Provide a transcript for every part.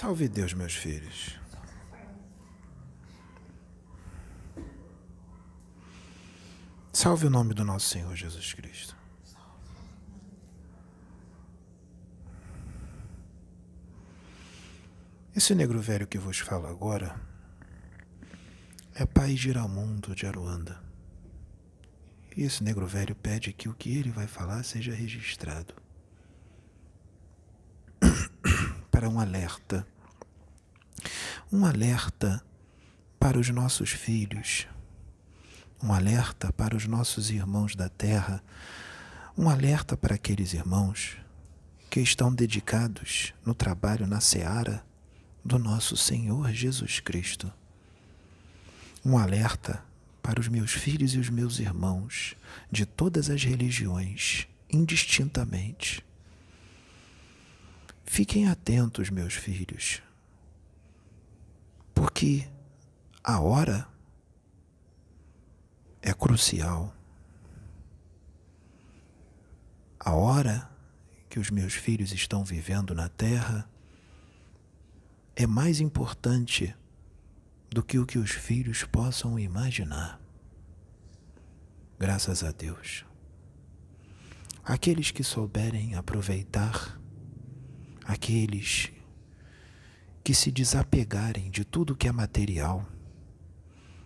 Salve Deus, meus filhos. Salve o nome do nosso Senhor Jesus Cristo. Esse negro velho que vos falo agora é pai Giramundo de Aruanda. E esse negro velho pede que o que ele vai falar seja registrado para um alerta. Um alerta para os nossos filhos, um alerta para os nossos irmãos da terra, um alerta para aqueles irmãos que estão dedicados no trabalho na seara do nosso Senhor Jesus Cristo. Um alerta para os meus filhos e os meus irmãos de todas as religiões, indistintamente. Fiquem atentos, meus filhos, porque a hora é crucial. A hora que os meus filhos estão vivendo na terra é mais importante do que o que os filhos possam imaginar. Graças a Deus. Aqueles que souberem aproveitar, aqueles que se desapegarem de tudo que é material,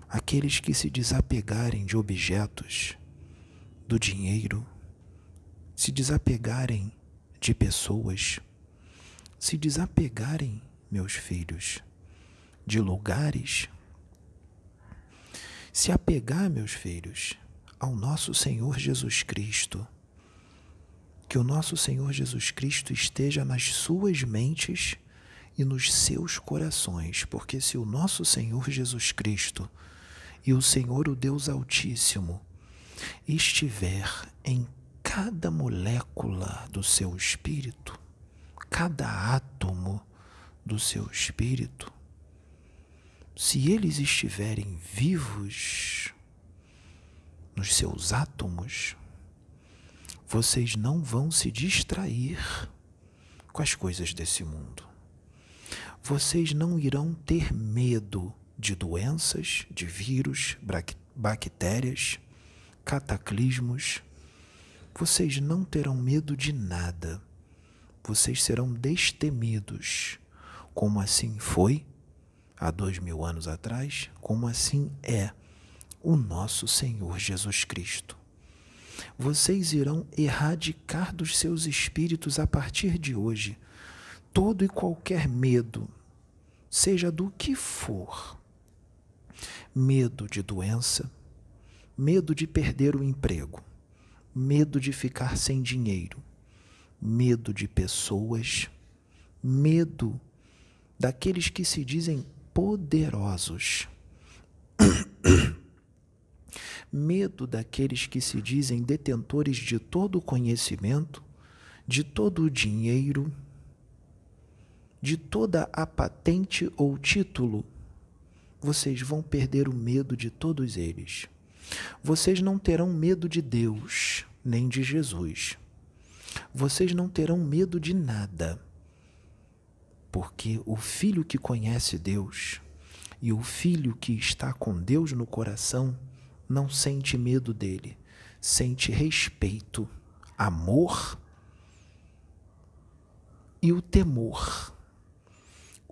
aqueles que se desapegarem de objetos, do dinheiro, se desapegarem de pessoas, se desapegarem meus filhos, de lugares. Se apegar, meus filhos, ao nosso Senhor Jesus Cristo. Que o nosso Senhor Jesus Cristo esteja nas suas mentes e nos seus corações, porque se o nosso Senhor Jesus Cristo e o Senhor, o Deus Altíssimo, estiver em cada molécula do seu espírito, cada átomo, do seu espírito, se eles estiverem vivos nos seus átomos, vocês não vão se distrair com as coisas desse mundo. Vocês não irão ter medo de doenças, de vírus, bactérias, cataclismos. Vocês não terão medo de nada. Vocês serão destemidos como assim foi há dois mil anos atrás, como assim é o nosso Senhor Jesus Cristo. Vocês irão erradicar dos seus espíritos a partir de hoje todo e qualquer medo, seja do que for. Medo de doença, medo de perder o emprego, medo de ficar sem dinheiro, medo de pessoas, medo daqueles que se dizem poderosos. Medo daqueles que se dizem detentores de todo o conhecimento, de todo o dinheiro, de toda a patente ou título. Vocês vão perder o medo de todos eles. Vocês não terão medo de Deus, nem de Jesus. Vocês não terão medo de nada porque o filho que conhece Deus e o filho que está com Deus no coração não sente medo dele, sente respeito, amor e o temor.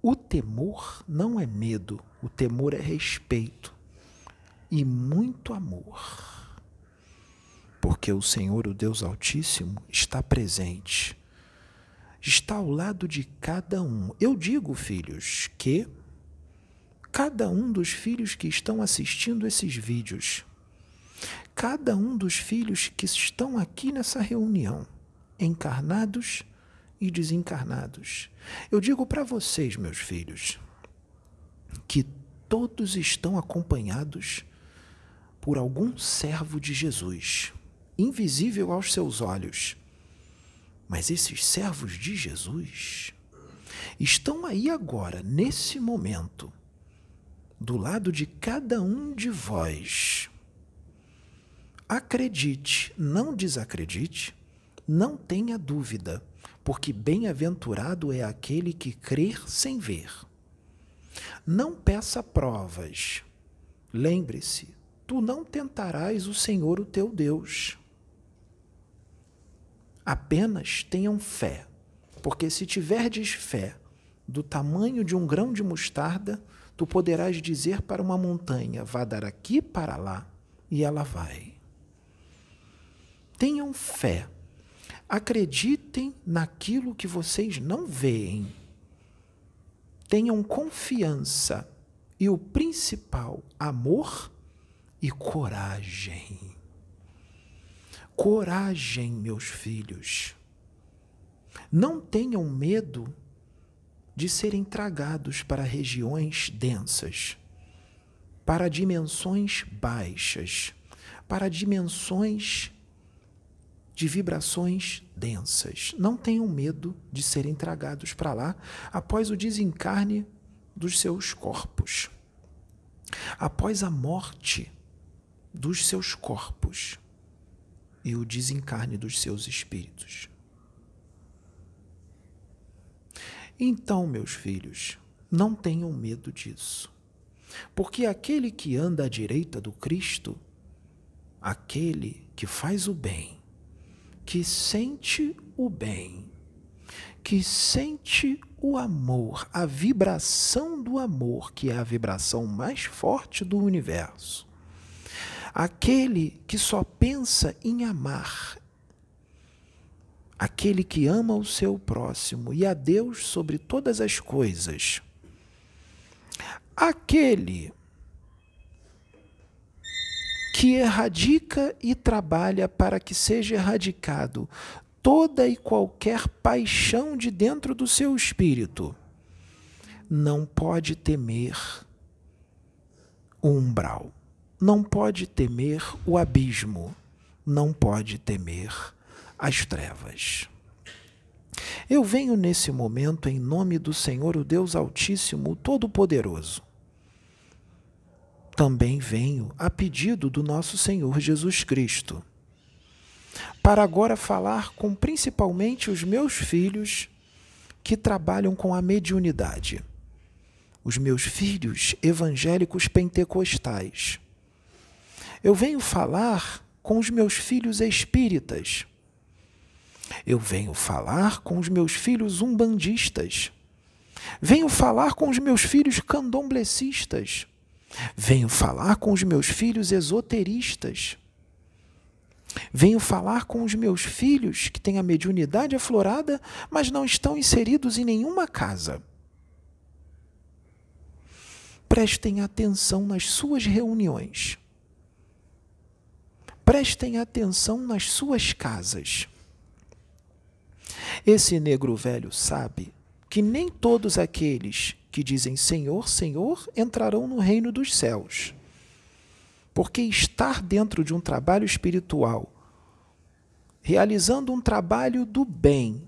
O temor não é medo, o temor é respeito e muito amor. Porque o Senhor, o Deus Altíssimo, está presente está ao lado de cada um. Eu digo, filhos, que cada um dos filhos que estão assistindo esses vídeos, cada um dos filhos que estão aqui nessa reunião, encarnados e desencarnados, eu digo para vocês, meus filhos, que todos estão acompanhados por algum servo de Jesus, invisível aos seus olhos mas esses servos de Jesus estão aí agora, nesse momento, do lado de cada um de vós. Acredite, não desacredite, não tenha dúvida, porque bem-aventurado é aquele que crer sem ver. Não peça provas. Lembre-se, tu não tentarás o Senhor o teu Deus. Apenas tenham fé, porque se tiverdes fé do tamanho de um grão de mostarda, tu poderás dizer para uma montanha: vá dar aqui para lá, e ela vai. Tenham fé. Acreditem naquilo que vocês não veem. Tenham confiança. E o principal, amor e coragem. Coragem, meus filhos. Não tenham medo de serem tragados para regiões densas, para dimensões baixas, para dimensões de vibrações densas. Não tenham medo de serem tragados para lá após o desencarne dos seus corpos, após a morte dos seus corpos e o desencarne dos seus espíritos. Então, meus filhos, não tenham medo disso, porque aquele que anda à direita do Cristo, aquele que faz o bem, que sente o bem, que sente o amor, a vibração do amor, que é a vibração mais forte do universo. Aquele que só pensa em amar, aquele que ama o seu próximo e a Deus sobre todas as coisas. Aquele que erradica e trabalha para que seja erradicado toda e qualquer paixão de dentro do seu espírito, não pode temer o umbral, não pode temer o abismo, não pode temer as trevas. Eu venho nesse momento em nome do Senhor, o Deus Altíssimo, Todo-Poderoso também venho a pedido do nosso Senhor Jesus Cristo, para agora falar com principalmente os meus filhos que trabalham com a mediunidade, os meus filhos evangélicos pentecostais. Eu venho falar com os meus filhos espíritas. Eu venho falar com os meus filhos umbandistas. Venho falar com os meus filhos candomblecistas. Venho falar com os meus filhos esoteristas. Venho falar com os meus filhos que têm a mediunidade aflorada, mas não estão inseridos em nenhuma casa. Prestem atenção nas suas reuniões. Prestem atenção nas suas casas. Esse negro velho sabe que nem todos aqueles que dizem Senhor, Senhor entrarão no reino dos céus. Porque estar dentro de um trabalho espiritual, realizando um trabalho do bem,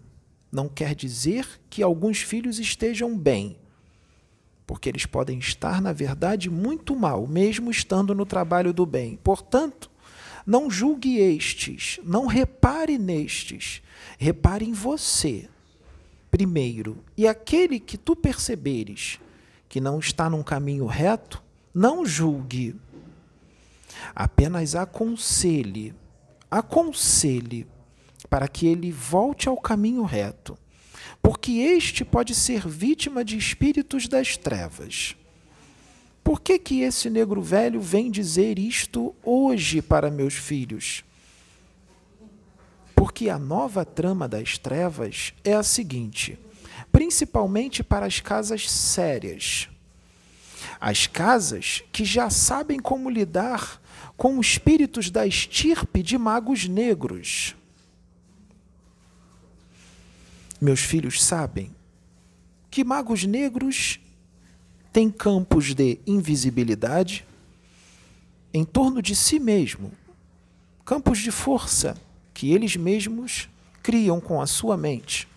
não quer dizer que alguns filhos estejam bem, porque eles podem estar, na verdade, muito mal, mesmo estando no trabalho do bem. Portanto, não julgue estes, não repare nestes, repare em você primeiro, e aquele que tu perceberes que não está num caminho reto, não julgue, apenas aconselhe, aconselhe para que ele volte ao caminho reto, porque este pode ser vítima de espíritos das trevas. Por que, que esse negro velho vem dizer isto hoje para meus filhos? Porque a nova trama das trevas é a seguinte, principalmente para as casas sérias. As casas que já sabem como lidar com os espíritos da estirpe de magos negros. Meus filhos sabem que magos negros têm campos de invisibilidade em torno de si mesmo, campos de força que eles mesmos criam com a sua mente.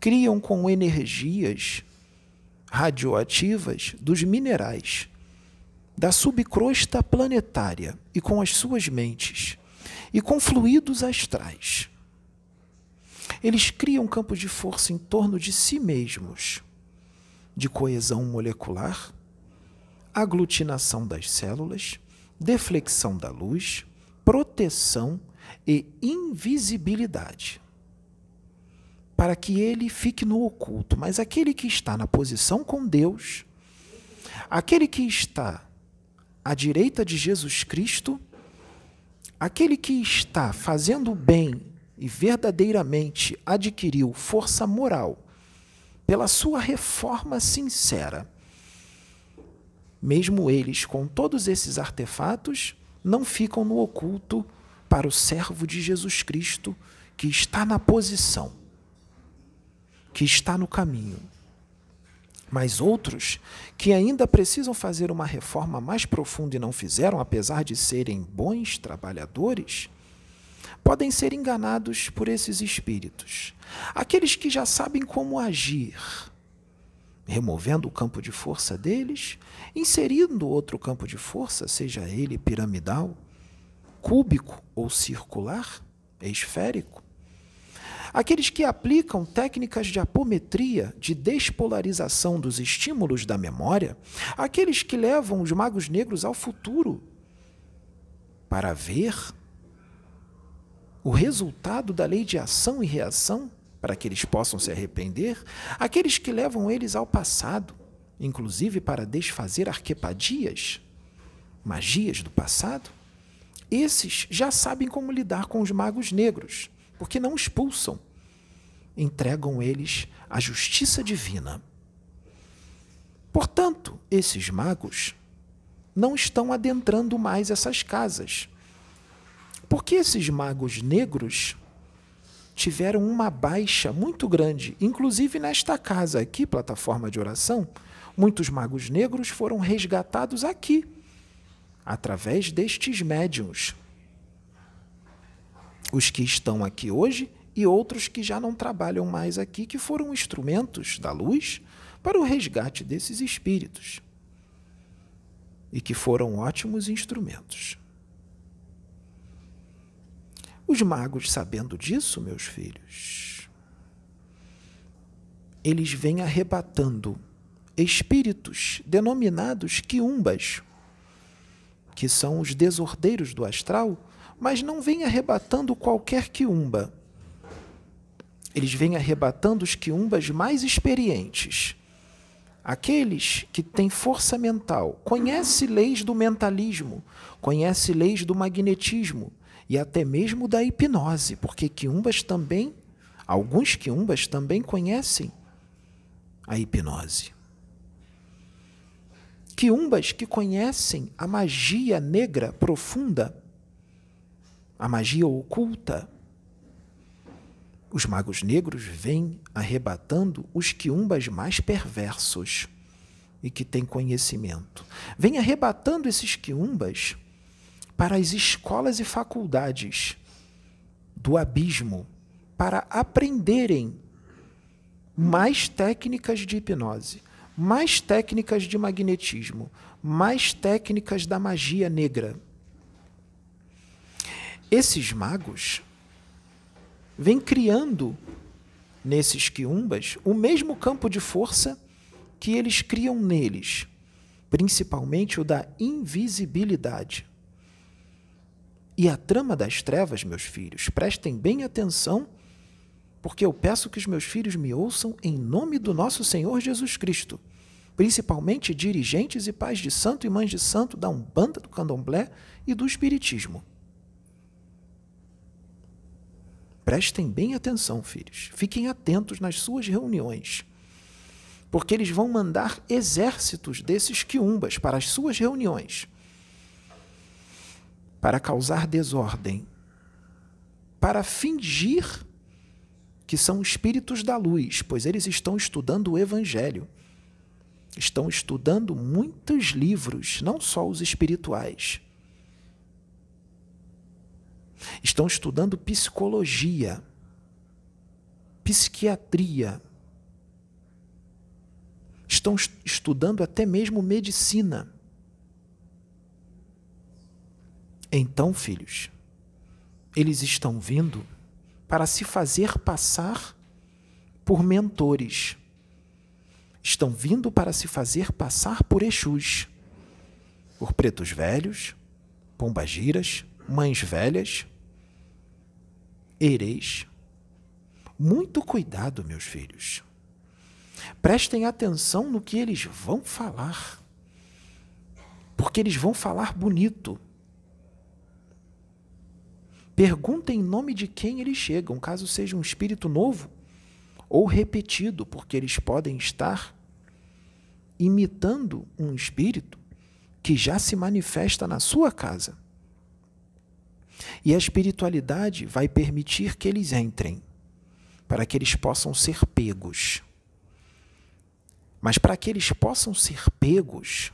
Criam com energias radioativas dos minerais, da subcrosta planetária e com as suas mentes, e com fluidos astrais. Eles criam campos de força em torno de si mesmos, de coesão molecular, aglutinação das células, deflexão da luz, proteção e invisibilidade. Para que ele fique no oculto, mas aquele que está na posição com Deus, aquele que está à direita de Jesus Cristo, aquele que está fazendo bem e verdadeiramente adquiriu força moral pela sua reforma sincera, mesmo eles, com todos esses artefatos, não ficam no oculto para o servo de Jesus Cristo que está na posição, que está no caminho. Mas outros que ainda precisam fazer uma reforma mais profunda e não fizeram, apesar de serem bons trabalhadores, podem ser enganados por esses espíritos. Aqueles que já sabem como agir, removendo o campo de força deles, inserindo outro campo de força, seja ele piramidal, cúbico ou circular, esférico. Aqueles que aplicam técnicas de apometria, de despolarização dos estímulos da memória, aqueles que levam os magos negros ao futuro para ver o resultado da lei de ação e reação para que eles possam se arrepender, aqueles que levam eles ao passado, inclusive para desfazer arquepadias, magias do passado, esses já sabem como lidar com os magos negros, porque não expulsam, entregam eles à justiça divina. Portanto, esses magos não estão adentrando mais essas casas. Porque esses magos negros tiveram uma baixa muito grande, inclusive nesta casa aqui, plataforma de oração, muitos magos negros foram resgatados aqui, através destes médiums. Os que estão aqui hoje e outros que já não trabalham mais aqui, que foram instrumentos da luz para o resgate desses espíritos. E que foram ótimos instrumentos. Os magos, sabendo disso, meus filhos, eles vêm arrebatando espíritos denominados quiumbas, que são os desordeiros do astral, mas não vêm arrebatando qualquer quiumba. Eles vêm arrebatando os quiumbas mais experientes, aqueles que têm força mental, conhece leis do mentalismo, conhece leis do magnetismo, e até mesmo da hipnose, porque quiumbas também, alguns quiumbas também conhecem a hipnose. Quiumbas que conhecem a magia negra profunda, a magia oculta. Os magos negros vêm arrebatando os quiumbas mais perversos e que têm conhecimento. Vêm arrebatando esses quiumbas para as escolas e faculdades do abismo para aprenderem mais técnicas de hipnose, mais técnicas de magnetismo, mais técnicas da magia negra. Esses magos vêm criando nesses quiumbas o mesmo campo de força que eles criam neles, principalmente o da invisibilidade. E a trama das trevas, meus filhos, prestem bem atenção, porque eu peço que os meus filhos me ouçam em nome do nosso Senhor Jesus Cristo, principalmente dirigentes e pais de santo e mães de santo da Umbanda, do Candomblé e do Espiritismo. Prestem bem atenção, filhos. Fiquem atentos nas suas reuniões, porque eles vão mandar exércitos desses quiumbas para as suas reuniões para causar desordem, para fingir que são espíritos da luz, pois eles estão estudando o Evangelho. Estão estudando muitos livros, não só os espirituais. Estão estudando psicologia, psiquiatria. Estão estudando até mesmo medicina. Então, filhos, eles estão vindo para se fazer passar por mentores. Estão vindo para se fazer passar por Exus, por pretos velhos, pombagiras, mães velhas, ereis. Muito cuidado, meus filhos. Prestem atenção no que eles vão falar. Porque eles vão falar bonito. Perguntem em nome de quem eles chegam, caso seja um espírito novo ou repetido, porque eles podem estar imitando um espírito que já se manifesta na sua casa. E a espiritualidade vai permitir que eles entrem, para que eles possam ser pegos. Mas para que eles possam ser pegos,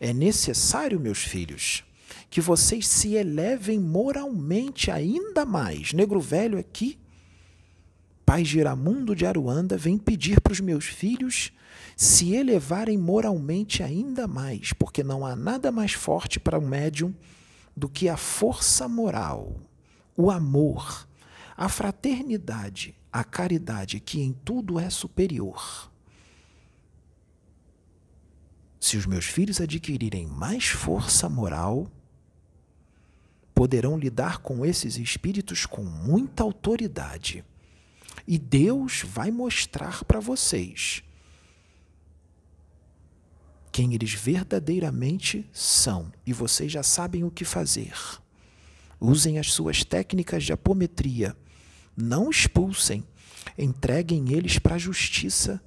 é necessário, meus filhos, que vocês se elevem moralmente ainda mais. Negro Velho aqui, Pai Giramundo de Aruanda, vem pedir para os meus filhos se elevarem moralmente ainda mais, porque não há nada mais forte para um médium do que a força moral, o amor, a fraternidade, a caridade, que em tudo é superior. Se os meus filhos adquirirem mais força moral, poderão lidar com esses espíritos com muita autoridade. E Deus vai mostrar para vocês quem eles verdadeiramente são. E vocês já sabem o que fazer. Usem as suas técnicas de apometria. Não expulsem. Entreguem eles para a justiça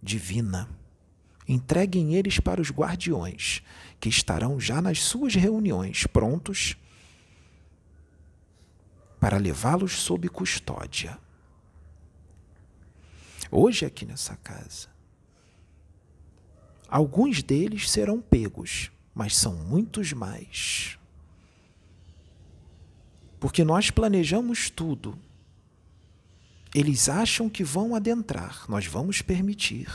divina. Entreguem eles para os guardiões, que estarão já nas suas reuniões, prontos para levá-los sob custódia. Hoje, aqui nessa casa, alguns deles serão pegos, mas são muitos mais. Porque nós planejamos tudo. Eles acham que vão adentrar, nós vamos permitir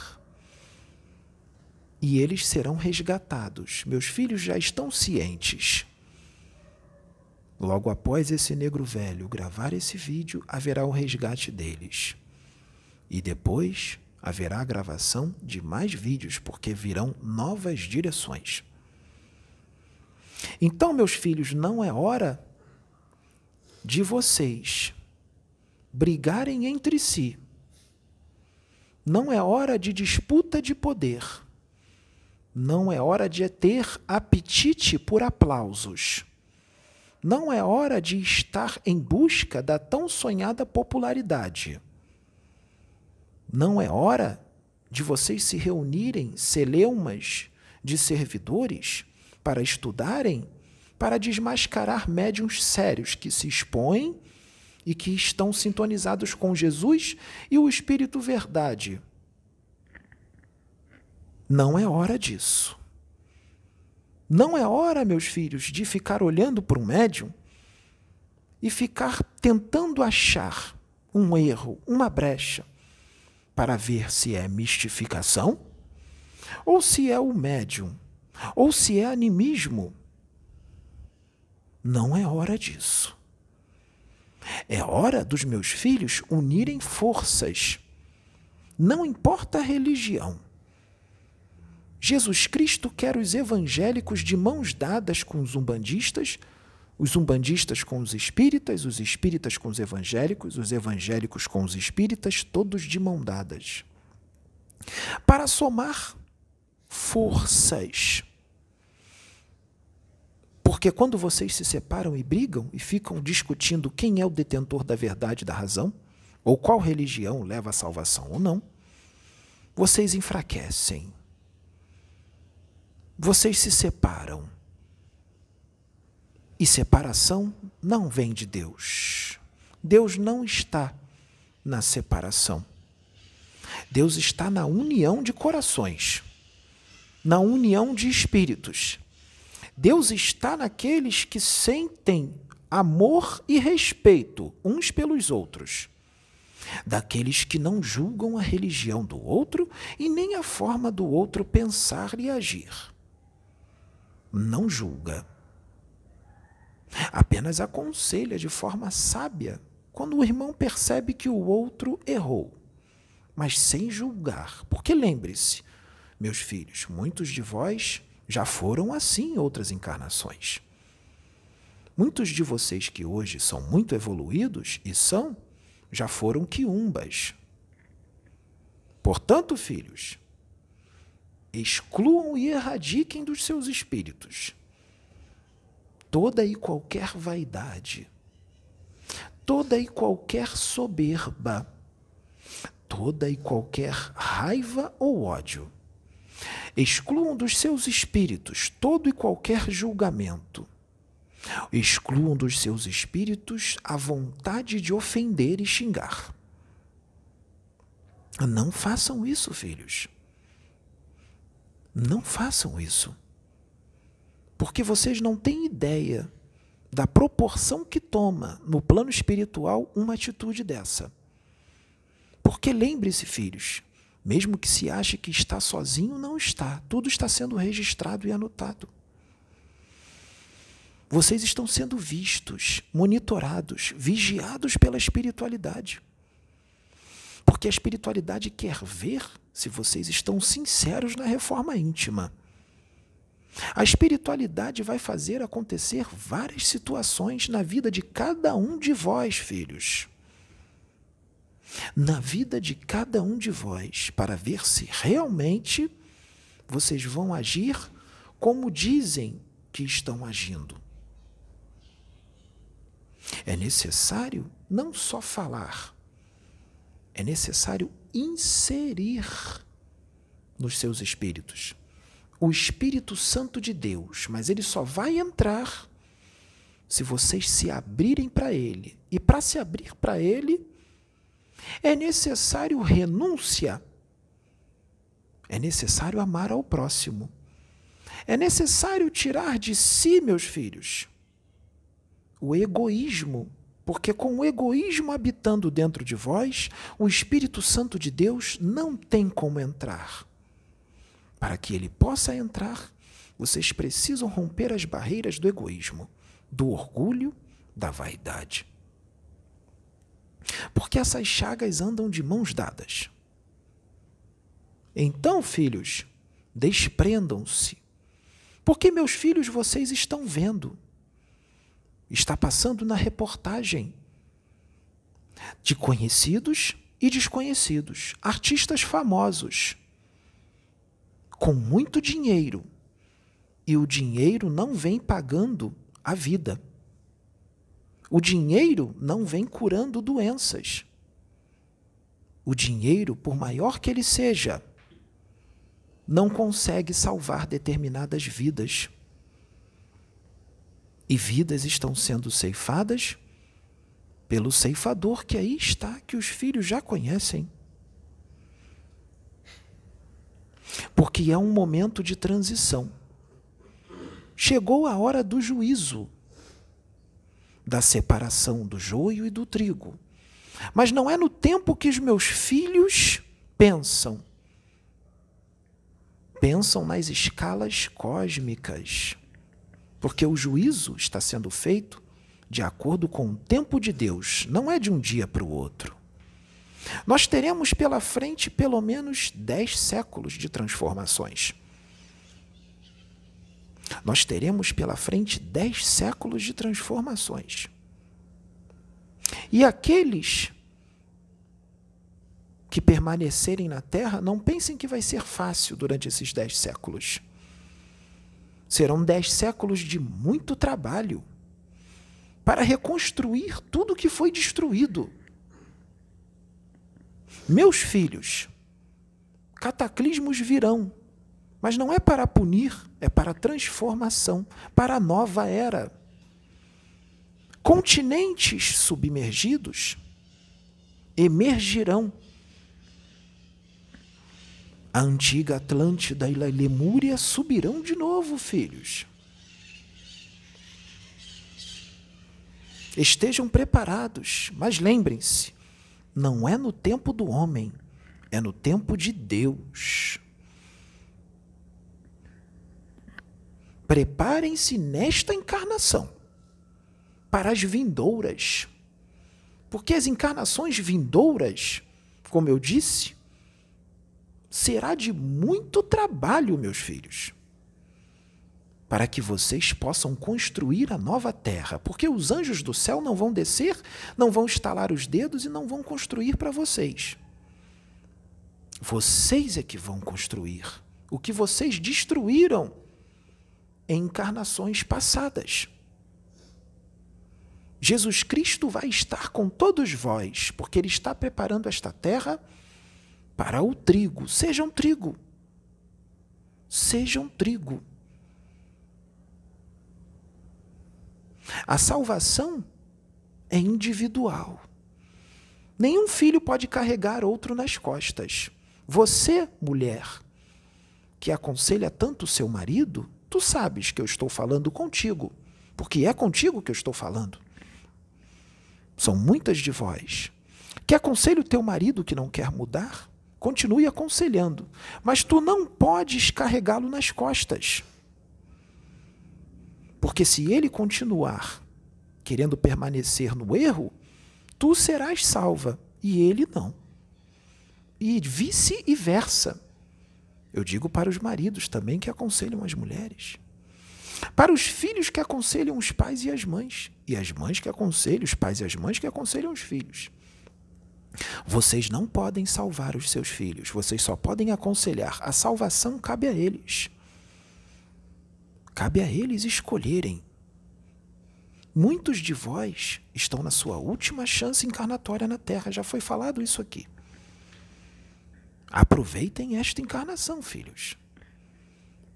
e eles serão resgatados. Meus filhos já estão cientes. Logo após esse negro velho gravar esse vídeo, haverá o resgate deles. E depois haverá a gravação de mais vídeos, porque virão novas direções. Então, meus filhos, não é hora de vocês brigarem entre si. Não é hora de disputa de poder não é hora de ter apetite por aplausos. Não é hora de estar em busca da tão sonhada popularidade. Não é hora de vocês se reunirem, celeumas de servidores, para estudarem, para desmascarar médiums sérios que se expõem e que estão sintonizados com Jesus e o Espírito Verdade não é hora disso. Não é hora, meus filhos, de ficar olhando para um médium e ficar tentando achar um erro, uma brecha, para ver se é mistificação, ou se é o médium, ou se é animismo. Não é hora disso. É hora dos meus filhos unirem forças. Não importa a religião Jesus Cristo quer os evangélicos de mãos dadas com os umbandistas, os umbandistas com os espíritas, os espíritas com os evangélicos, os evangélicos com os espíritas, todos de mão dadas. Para somar forças. Porque quando vocês se separam e brigam e ficam discutindo quem é o detentor da verdade e da razão, ou qual religião leva à salvação ou não, vocês enfraquecem vocês se separam. E separação não vem de Deus. Deus não está na separação. Deus está na união de corações, na união de espíritos. Deus está naqueles que sentem amor e respeito uns pelos outros, daqueles que não julgam a religião do outro e nem a forma do outro pensar e agir não julga. Apenas aconselha de forma sábia quando o irmão percebe que o outro errou, mas sem julgar. Porque lembre-se, meus filhos, muitos de vós já foram assim em outras encarnações. Muitos de vocês que hoje são muito evoluídos e são, já foram quiumbas. Portanto, filhos, excluam e erradiquem dos seus espíritos toda e qualquer vaidade, toda e qualquer soberba, toda e qualquer raiva ou ódio. Excluam dos seus espíritos todo e qualquer julgamento Excluam dos seus espíritos a vontade de ofender e xingar. Não façam isso, filhos. Não façam isso. Porque vocês não têm ideia da proporção que toma no plano espiritual uma atitude dessa. Porque lembre-se, filhos, mesmo que se ache que está sozinho, não está. Tudo está sendo registrado e anotado. Vocês estão sendo vistos, monitorados, vigiados pela espiritualidade. Porque a espiritualidade quer ver se vocês estão sinceros na reforma íntima. A espiritualidade vai fazer acontecer várias situações na vida de cada um de vós, filhos. Na vida de cada um de vós, para ver se realmente vocês vão agir como dizem que estão agindo. É necessário não só falar, é necessário inserir nos seus espíritos o Espírito Santo de Deus, mas ele só vai entrar se vocês se abrirem para ele. E para se abrir para ele, é necessário renúncia. É necessário amar ao próximo. É necessário tirar de si, meus filhos, o egoísmo, porque com o egoísmo habitando dentro de vós, o Espírito Santo de Deus não tem como entrar. Para que ele possa entrar, vocês precisam romper as barreiras do egoísmo, do orgulho, da vaidade. Porque essas chagas andam de mãos dadas. Então, filhos, desprendam-se. Porque, meus filhos, vocês estão vendo está passando na reportagem de conhecidos e desconhecidos, artistas famosos, com muito dinheiro, e o dinheiro não vem pagando a vida. O dinheiro não vem curando doenças. O dinheiro, por maior que ele seja, não consegue salvar determinadas vidas e vidas estão sendo ceifadas pelo ceifador que aí está, que os filhos já conhecem. Porque é um momento de transição. Chegou a hora do juízo, da separação do joio e do trigo. Mas não é no tempo que os meus filhos pensam. Pensam nas escalas cósmicas porque o juízo está sendo feito de acordo com o tempo de Deus, não é de um dia para o outro. Nós teremos pela frente pelo menos dez séculos de transformações. Nós teremos pela frente dez séculos de transformações. E aqueles que permanecerem na Terra, não pensem que vai ser fácil durante esses dez séculos. Serão dez séculos de muito trabalho para reconstruir tudo que foi destruído. Meus filhos, cataclismos virão, mas não é para punir, é para transformação, para a nova era. Continentes submergidos emergirão a antiga Atlântida e Lemúria subirão de novo, filhos. Estejam preparados, mas lembrem-se, não é no tempo do homem, é no tempo de Deus. Preparem-se nesta encarnação para as vindouras, Porque as encarnações vindouras, como eu disse, será de muito trabalho, meus filhos, para que vocês possam construir a nova terra, porque os anjos do céu não vão descer, não vão estalar os dedos e não vão construir para vocês. Vocês é que vão construir o que vocês destruíram em encarnações passadas. Jesus Cristo vai estar com todos vós, porque Ele está preparando esta terra para o trigo. Sejam trigo. Sejam trigo. A salvação é individual. Nenhum filho pode carregar outro nas costas. Você, mulher, que aconselha tanto seu marido, tu sabes que eu estou falando contigo, porque é contigo que eu estou falando. São muitas de vós. Que aconselha o teu marido que não quer mudar? Continue aconselhando, mas tu não podes carregá-lo nas costas. Porque se ele continuar querendo permanecer no erro, tu serás salva e ele não. E vice-versa. Eu digo para os maridos também que aconselham as mulheres. Para os filhos que aconselham os pais e as mães. E as mães que aconselham os pais e as mães que aconselham os filhos. Vocês não podem salvar os seus filhos, vocês só podem aconselhar. A salvação cabe a eles. Cabe a eles escolherem. Muitos de vós estão na sua última chance encarnatória na Terra, já foi falado isso aqui. Aproveitem esta encarnação, filhos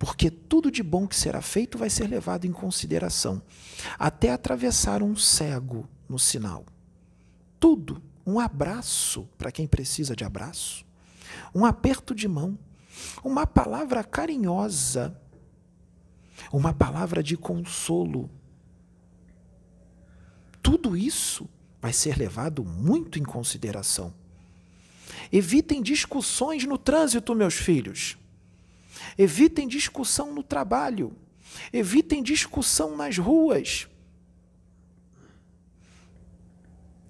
porque tudo de bom que será feito vai ser levado em consideração, até atravessar um cego no sinal. Tudo, um abraço para quem precisa de abraço, um aperto de mão, uma palavra carinhosa, uma palavra de consolo. Tudo isso vai ser levado muito em consideração. Evitem discussões no trânsito, meus filhos. Evitem discussão no trabalho. Evitem discussão nas ruas.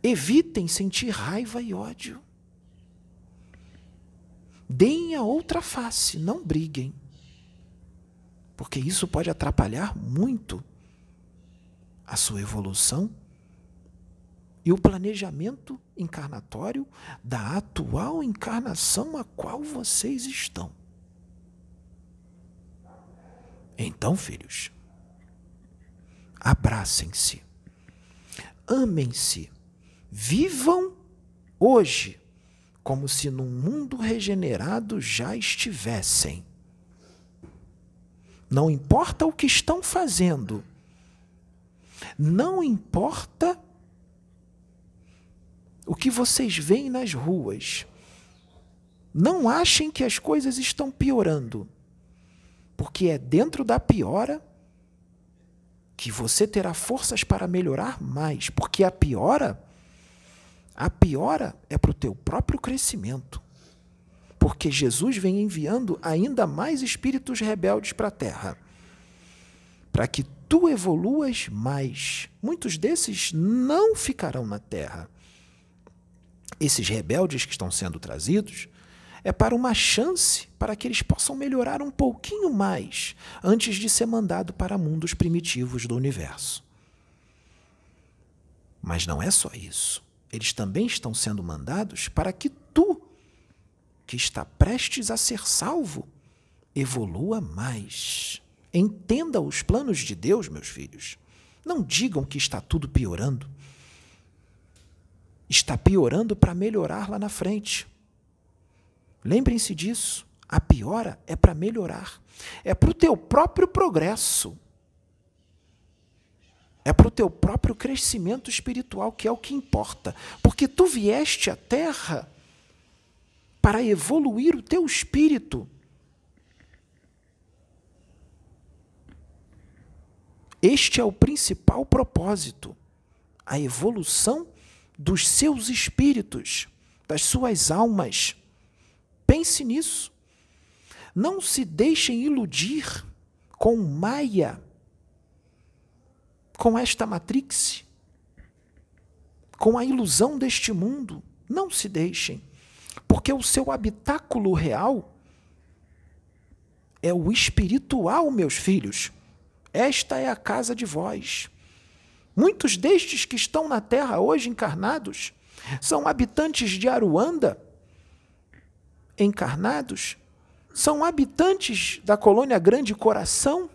Evitem sentir raiva e ódio. Deem a outra face, não briguem. Porque isso pode atrapalhar muito a sua evolução e o planejamento encarnatório da atual encarnação a qual vocês estão. Então, filhos, abracem-se, amem-se, vivam hoje como se num mundo regenerado já estivessem. Não importa o que estão fazendo, não importa o que vocês veem nas ruas. Não achem que as coisas estão piorando. Porque é dentro da piora que você terá forças para melhorar mais. Porque a piora, a piora é para o teu próprio crescimento. Porque Jesus vem enviando ainda mais espíritos rebeldes para a terra. Para que tu evoluas mais. Muitos desses não ficarão na terra. Esses rebeldes que estão sendo trazidos é para uma chance para que eles possam melhorar um pouquinho mais antes de ser mandado para mundos primitivos do universo. Mas não é só isso. Eles também estão sendo mandados para que tu, que está prestes a ser salvo, evolua mais. Entenda os planos de Deus, meus filhos. Não digam que está tudo piorando. Está piorando para melhorar lá na frente. Lembrem-se disso. A piora é para melhorar. É para o teu próprio progresso. É para o teu próprio crescimento espiritual, que é o que importa. Porque tu vieste à Terra para evoluir o teu espírito. Este é o principal propósito, a evolução dos seus espíritos, das suas almas. Pense nisso. Não se deixem iludir com Maia, com esta Matrix, com a ilusão deste mundo. Não se deixem, porque o seu habitáculo real é o espiritual, meus filhos. Esta é a casa de vós. Muitos destes que estão na terra hoje encarnados são habitantes de Aruanda, encarnados, são habitantes da colônia Grande Coração,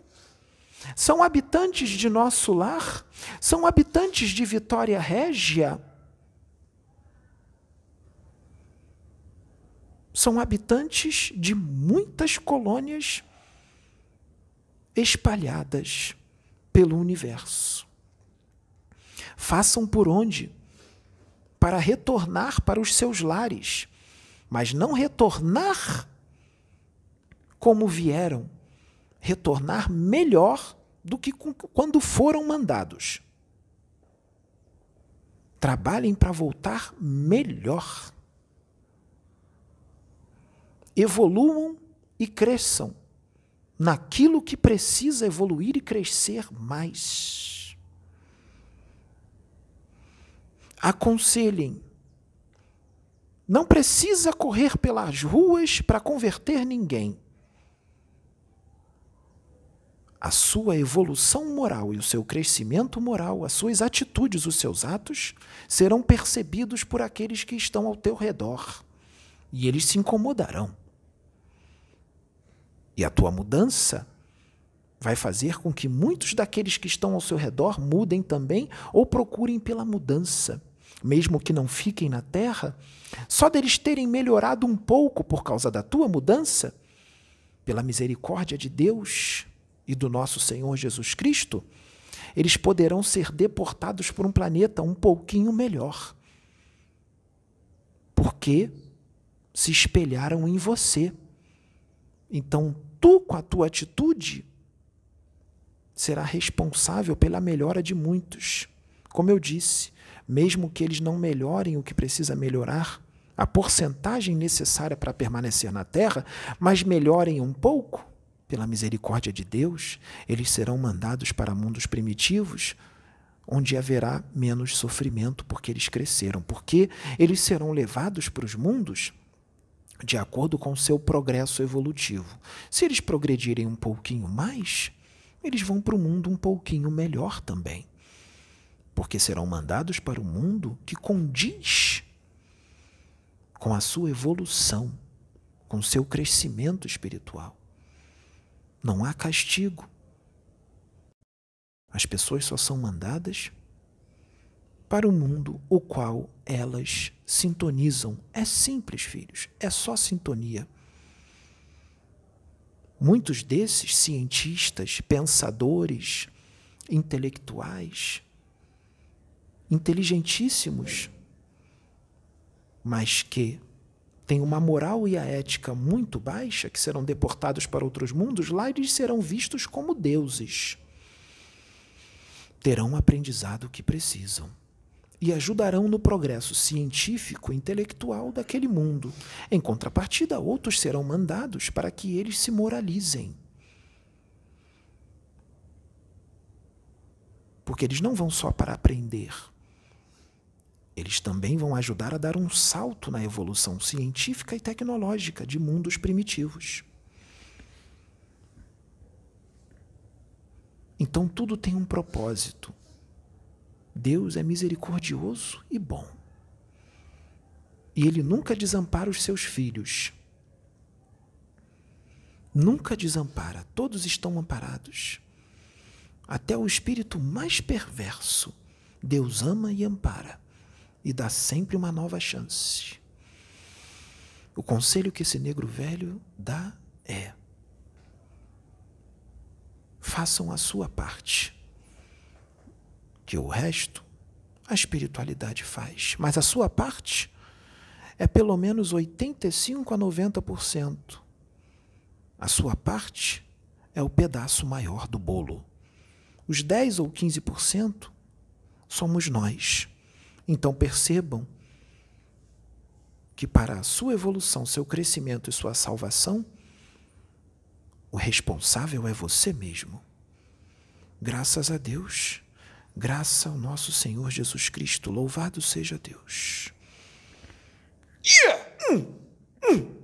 são habitantes de nosso lar, são habitantes de Vitória Régia, são habitantes de muitas colônias espalhadas pelo universo. Façam por onde? Para retornar para os seus lares, mas não retornar como vieram, retornar melhor do que quando foram mandados. Trabalhem para voltar melhor. Evoluam e cresçam naquilo que precisa evoluir e crescer mais. Aconselhem. Não precisa correr pelas ruas para converter ninguém. A sua evolução moral e o seu crescimento moral, as suas atitudes, os seus atos, serão percebidos por aqueles que estão ao teu redor. E eles se incomodarão. E a tua mudança vai fazer com que muitos daqueles que estão ao seu redor mudem também ou procurem pela mudança. Mesmo que não fiquem na terra, só deles terem melhorado um pouco por causa da tua mudança, pela misericórdia de Deus e do nosso Senhor Jesus Cristo, eles poderão ser deportados por um planeta um pouquinho melhor. Porque se espelharam em você. Então, tu, com a tua atitude, será responsável pela melhora de muitos. Como eu disse, mesmo que eles não melhorem o que precisa melhorar, a porcentagem necessária para permanecer na Terra, mas melhorem um pouco, pela misericórdia de Deus, eles serão mandados para mundos primitivos, onde haverá menos sofrimento, porque eles cresceram, porque eles serão levados para os mundos de acordo com o seu progresso evolutivo. Se eles progredirem um pouquinho mais, eles vão para o mundo um pouquinho melhor também. Porque serão mandados para o mundo que condiz com a sua evolução, com o seu crescimento espiritual. Não há castigo. As pessoas só são mandadas para o mundo o qual elas sintonizam. É simples, filhos, é só sintonia. Muitos desses cientistas, pensadores, intelectuais, inteligentíssimos, mas que têm uma moral e a ética muito baixa, que serão deportados para outros mundos, lá eles serão vistos como deuses. Terão o aprendizado que precisam e ajudarão no progresso científico e intelectual daquele mundo. Em contrapartida, outros serão mandados para que eles se moralizem. Porque eles não vão só para aprender. Eles também vão ajudar a dar um salto na evolução científica e tecnológica de mundos primitivos. Então tudo tem um propósito. Deus é misericordioso e bom. E Ele nunca desampara os seus filhos. Nunca desampara, todos estão amparados. Até o espírito mais perverso, Deus ama e ampara e dá sempre uma nova chance. O conselho que esse negro velho dá é: façam a sua parte que o resto a espiritualidade faz. Mas a sua parte é pelo menos 85 a 90%. A sua parte é o pedaço maior do bolo. Os 10 ou 15% somos nós. Então percebam que para a sua evolução, seu crescimento e sua salvação, o responsável é você mesmo. Graças a Deus, graça ao nosso Senhor Jesus Cristo, louvado seja Deus. Yeah. Hum. Hum.